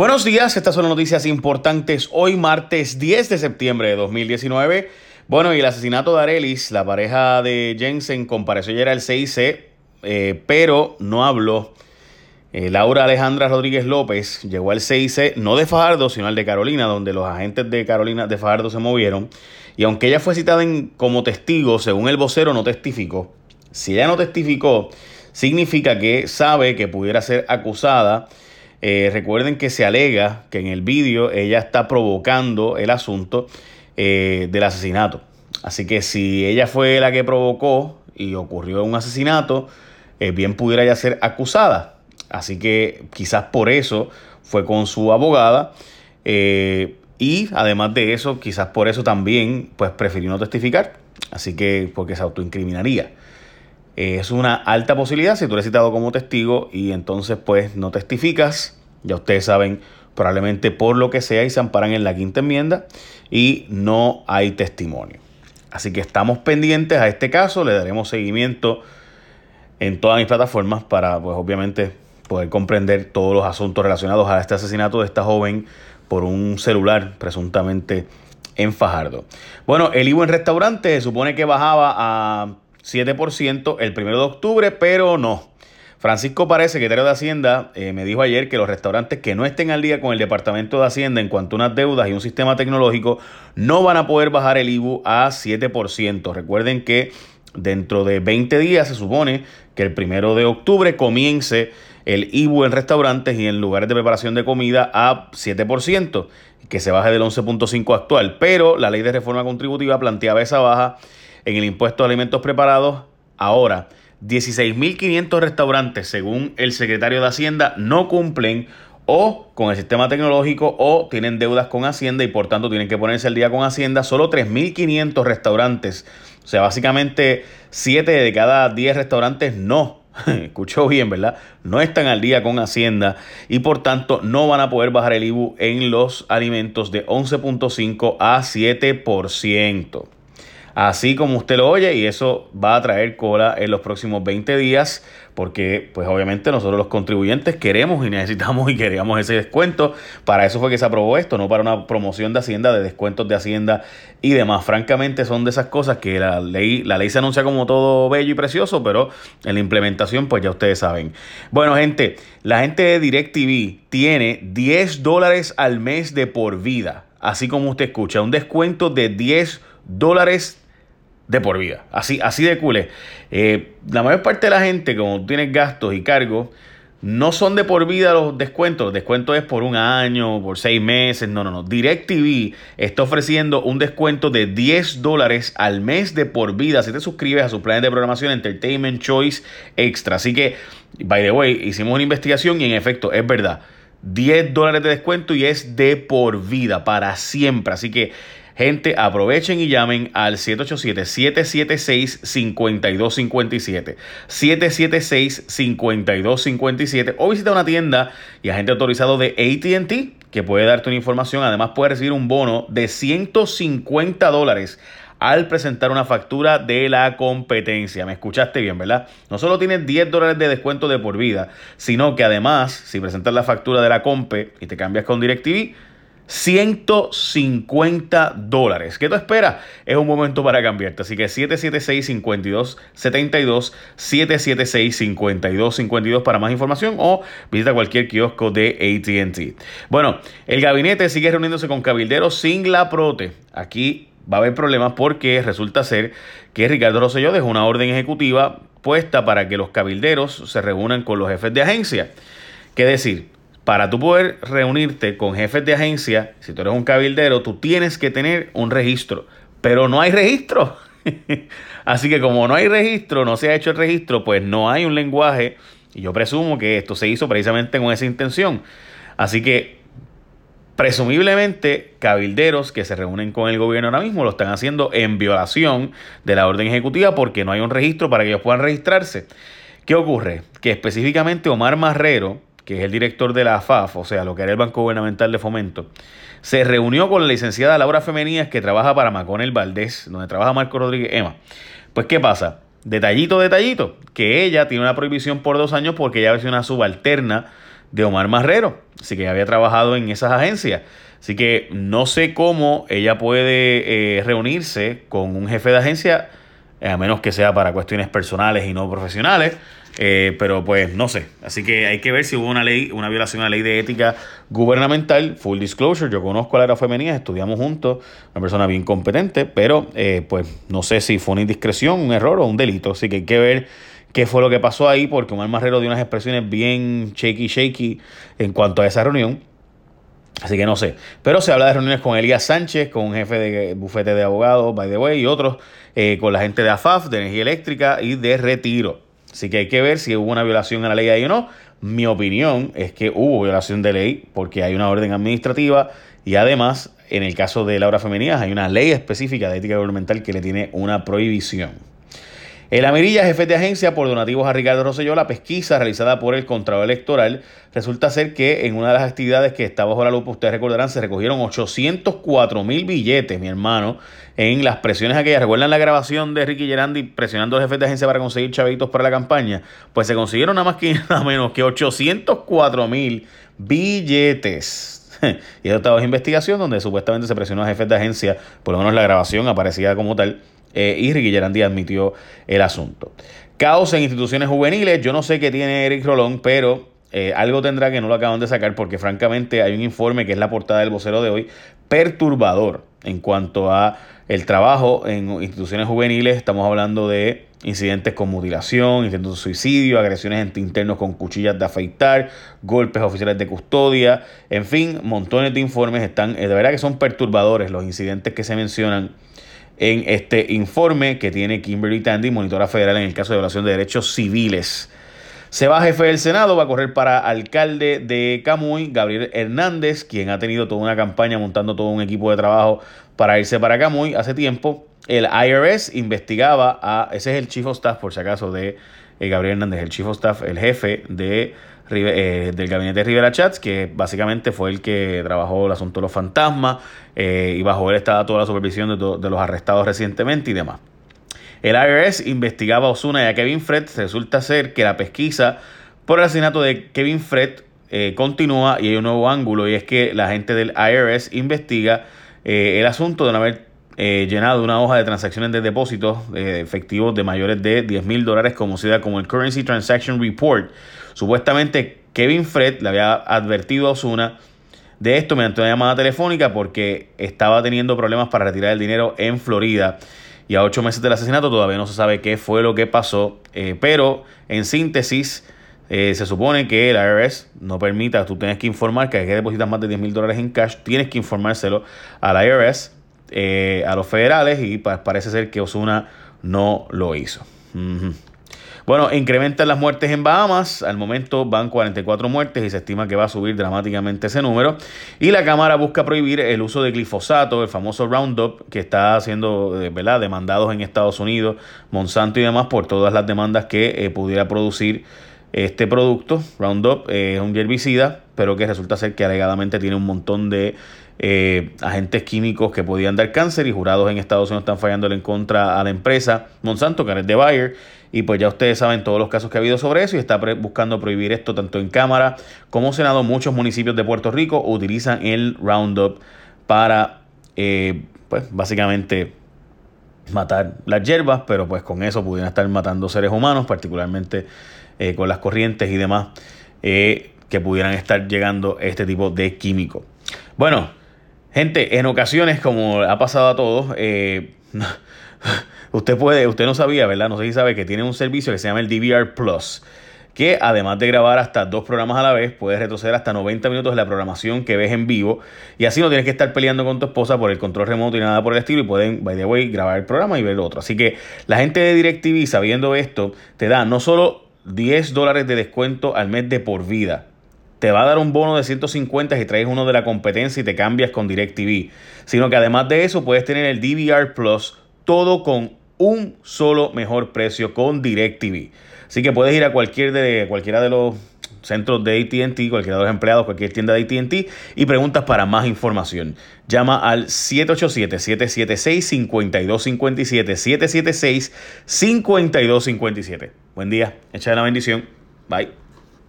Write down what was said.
Buenos días, estas son las noticias importantes hoy martes 10 de septiembre de 2019. Bueno, y el asesinato de Arelis, la pareja de Jensen, compareció ayer al CIC, eh, pero no habló. Eh, Laura Alejandra Rodríguez López llegó al CIC, no de Fajardo, sino al de Carolina, donde los agentes de Carolina de Fajardo se movieron. Y aunque ella fue citada como testigo, según el vocero, no testificó. Si ella no testificó, significa que sabe que pudiera ser acusada eh, recuerden que se alega que en el vídeo ella está provocando el asunto eh, del asesinato. Así que si ella fue la que provocó y ocurrió un asesinato, eh, bien pudiera ya ser acusada. Así que quizás por eso fue con su abogada. y además de eso, quizás por eso también pues prefirió no testificar. Así que porque se autoincriminaría. Es una alta posibilidad si tú eres citado como testigo y entonces pues no testificas. Ya ustedes saben, probablemente por lo que sea y se amparan en la quinta enmienda y no hay testimonio. Así que estamos pendientes a este caso, le daremos seguimiento en todas mis plataformas para pues obviamente poder comprender todos los asuntos relacionados a este asesinato de esta joven por un celular presuntamente en Fajardo. Bueno, el IVA en restaurante se supone que bajaba a 7% el primero de octubre, pero no. Francisco Párez, secretario de Hacienda, eh, me dijo ayer que los restaurantes que no estén al día con el Departamento de Hacienda en cuanto a unas deudas y un sistema tecnológico no van a poder bajar el IBU a 7%. Recuerden que dentro de 20 días se supone que el primero de octubre comience el IBU en restaurantes y en lugares de preparación de comida a 7%, que se baje del 11.5 actual. Pero la ley de reforma contributiva planteaba esa baja en el impuesto de alimentos preparados. Ahora, 16.500 restaurantes, según el secretario de Hacienda, no cumplen o con el sistema tecnológico o tienen deudas con Hacienda y por tanto tienen que ponerse al día con Hacienda. Solo 3.500 restaurantes, o sea, básicamente 7 de cada 10 restaurantes no. Escuchó bien, ¿verdad? No están al día con Hacienda y por tanto no van a poder bajar el IBU en los alimentos de 11.5 a 7% así como usted lo oye, y eso va a traer cola en los próximos 20 días, porque pues obviamente nosotros los contribuyentes queremos y necesitamos y queríamos ese descuento. Para eso fue que se aprobó esto, no para una promoción de Hacienda, de descuentos de Hacienda y demás. Francamente son de esas cosas que la ley, la ley se anuncia como todo bello y precioso, pero en la implementación pues ya ustedes saben. Bueno gente, la gente de DirecTV tiene 10 dólares al mes de por vida, así como usted escucha, un descuento de 10 dólares de por vida. Así, así de cool. Eh, la mayor parte de la gente, como tienes gastos y cargos, no son de por vida los descuentos. Los descuentos es por un año, por seis meses. No, no, no. DirecTV está ofreciendo un descuento de 10 dólares al mes de por vida si te suscribes a sus planes de programación Entertainment Choice Extra. Así que, by the way, hicimos una investigación y en efecto es verdad. 10 dólares de descuento y es de por vida, para siempre. Así que Gente, aprovechen y llamen al 787-776-5257. 776-5257 o visita una tienda y agente autorizado de ATT que puede darte una información. Además, puede recibir un bono de 150 dólares al presentar una factura de la competencia. Me escuchaste bien, ¿verdad? No solo tienes 10 dólares de descuento de por vida, sino que además, si presentas la factura de la compe y te cambias con DirecTV, 150 dólares. ¿Qué tú esperas? Es un momento para cambiarte. Así que 776-5272, 776-5252 para más información o visita cualquier kiosco de ATT. Bueno, el gabinete sigue reuniéndose con cabilderos sin la prote. Aquí va a haber problemas porque resulta ser que Ricardo Rosselló dejó una orden ejecutiva puesta para que los cabilderos se reúnan con los jefes de agencia. ¿Qué decir? Para tú poder reunirte con jefes de agencia, si tú eres un cabildero, tú tienes que tener un registro, pero no hay registro. Así que como no hay registro, no se ha hecho el registro, pues no hay un lenguaje y yo presumo que esto se hizo precisamente con esa intención. Así que presumiblemente cabilderos que se reúnen con el gobierno ahora mismo lo están haciendo en violación de la orden ejecutiva porque no hay un registro para que ellos puedan registrarse. ¿Qué ocurre? Que específicamente Omar Marrero, que es el director de la AFAF, o sea, lo que era el Banco Gubernamental de Fomento, se reunió con la licenciada Laura Femenías, que trabaja para Maconel Valdés, donde trabaja Marco Rodríguez Emma. Pues, ¿qué pasa? Detallito, detallito, que ella tiene una prohibición por dos años porque ella es una subalterna de Omar Marrero. Así que había trabajado en esas agencias. Así que no sé cómo ella puede eh, reunirse con un jefe de agencia, a menos que sea para cuestiones personales y no profesionales. Eh, pero pues no sé. Así que hay que ver si hubo una ley, una violación a la ley de ética gubernamental. Full disclosure, yo conozco a la era femenina, estudiamos juntos, una persona bien competente, pero eh, pues no sé si fue una indiscreción, un error o un delito. Así que hay que ver qué fue lo que pasó ahí, porque Omar Marrero dio unas expresiones bien shaky shaky en cuanto a esa reunión. Así que no sé. Pero se habla de reuniones con Elías Sánchez, con un jefe de bufete de abogados, by the way, y otros, eh, con la gente de AFAF, de energía eléctrica y de retiro. Así que hay que ver si hubo una violación a la ley ahí o no. Mi opinión es que hubo violación de ley porque hay una orden administrativa y además, en el caso de Laura Femenina, hay una ley específica de ética gubernamental que le tiene una prohibición. El Amirilla, jefe de agencia por donativos a Ricardo Rosselló, la pesquisa realizada por el Contralor Electoral, resulta ser que en una de las actividades que está bajo la lupa, ustedes recordarán, se recogieron 804 mil billetes, mi hermano, en las presiones aquellas. ¿Recuerdan la grabación de Ricky Gerandi presionando al jefe de agencia para conseguir chavitos para la campaña? Pues se consiguieron nada más que nada menos que 804 mil billetes. y eso estaba en investigación donde supuestamente se presionó a jefes de agencia, por lo menos la grabación aparecía como tal eh, y Ricky admitió el asunto. Caos en instituciones juveniles. Yo no sé qué tiene Eric Rolón, pero eh, algo tendrá que no lo acaban de sacar porque francamente hay un informe que es la portada del vocero de hoy perturbador en cuanto a el trabajo en instituciones juveniles. Estamos hablando de incidentes con mutilación, intentos de suicidio, agresiones internos con cuchillas de afeitar, golpes oficiales de custodia, en fin, montones de informes están, eh, de verdad que son perturbadores los incidentes que se mencionan en este informe que tiene Kimberly Tandy, monitora federal en el caso de violación de derechos civiles. Se va jefe del Senado, va a correr para alcalde de Camuy, Gabriel Hernández, quien ha tenido toda una campaña montando todo un equipo de trabajo para irse para Camuy hace tiempo. El IRS investigaba a, ese es el chief of staff, por si acaso, de eh, Gabriel Hernández, el chief of staff, el jefe de eh, del gabinete de Rivera Chats, que básicamente fue el que trabajó el asunto de los fantasmas eh, y bajo él estaba toda la supervisión de, de, los arrestados recientemente y demás. El IRS investigaba a Osuna y a Kevin Fred. Resulta ser que la pesquisa por el asesinato de Kevin Fred eh, continúa y hay un nuevo ángulo y es que la gente del IRS investiga el asunto de no haber llenado una hoja de transacciones de depósitos efectivos de mayores de 10 mil dólares conocida como el Currency Transaction Report Supuestamente Kevin Fred le había advertido a Osuna de esto mediante una llamada telefónica porque estaba teniendo problemas para retirar el dinero en Florida. Y a ocho meses del asesinato todavía no se sabe qué fue lo que pasó. Eh, pero en síntesis, eh, se supone que el IRS no permita, tú tienes que informar que hay que más de 10 mil dólares en cash, tienes que informárselo al IRS, eh, a los federales, y parece ser que Osuna no lo hizo. Bueno, incrementan las muertes en Bahamas. Al momento van 44 muertes y se estima que va a subir dramáticamente ese número. Y la Cámara busca prohibir el uso de glifosato, el famoso Roundup, que está siendo eh, ¿verdad? demandados en Estados Unidos, Monsanto y demás, por todas las demandas que eh, pudiera producir este producto. Roundup eh, es un herbicida, pero que resulta ser que alegadamente tiene un montón de agentes químicos que podían dar cáncer y jurados en Estados Unidos están fallándole en contra a la empresa Monsanto, que es de Bayer y pues ya ustedes saben todos los casos que ha habido sobre eso y está buscando prohibir esto tanto en Cámara como Senado. Muchos municipios de Puerto Rico utilizan el Roundup para, eh, pues básicamente matar las hierbas, pero pues con eso pudieran estar matando seres humanos, particularmente eh, con las corrientes y demás, eh, que pudieran estar llegando este tipo de químico. Bueno, gente, en ocasiones, como ha pasado a todos, Usted puede, usted no sabía, ¿verdad? No sé si sabe que tiene un servicio que se llama el DVR Plus, que además de grabar hasta dos programas a la vez, puedes retroceder hasta 90 minutos de la programación que ves en vivo y así no tienes que estar peleando con tu esposa por el control remoto y nada por el estilo y pueden, by the way, grabar el programa y ver otro. Así que la gente de DirecTV, sabiendo esto, te da no solo 10 dólares de descuento al mes de por vida, te va a dar un bono de 150 si traes uno de la competencia y te cambias con DirecTV. Sino que además de eso puedes tener el DVR Plus todo con un solo mejor precio con DirecTV. Así que puedes ir a cualquier de, cualquiera de los centros de ATT, cualquiera de los empleados, cualquier tienda de ATT y preguntas para más información. Llama al 787-776-5257. 776-5257. Buen día, echa la bendición. Bye.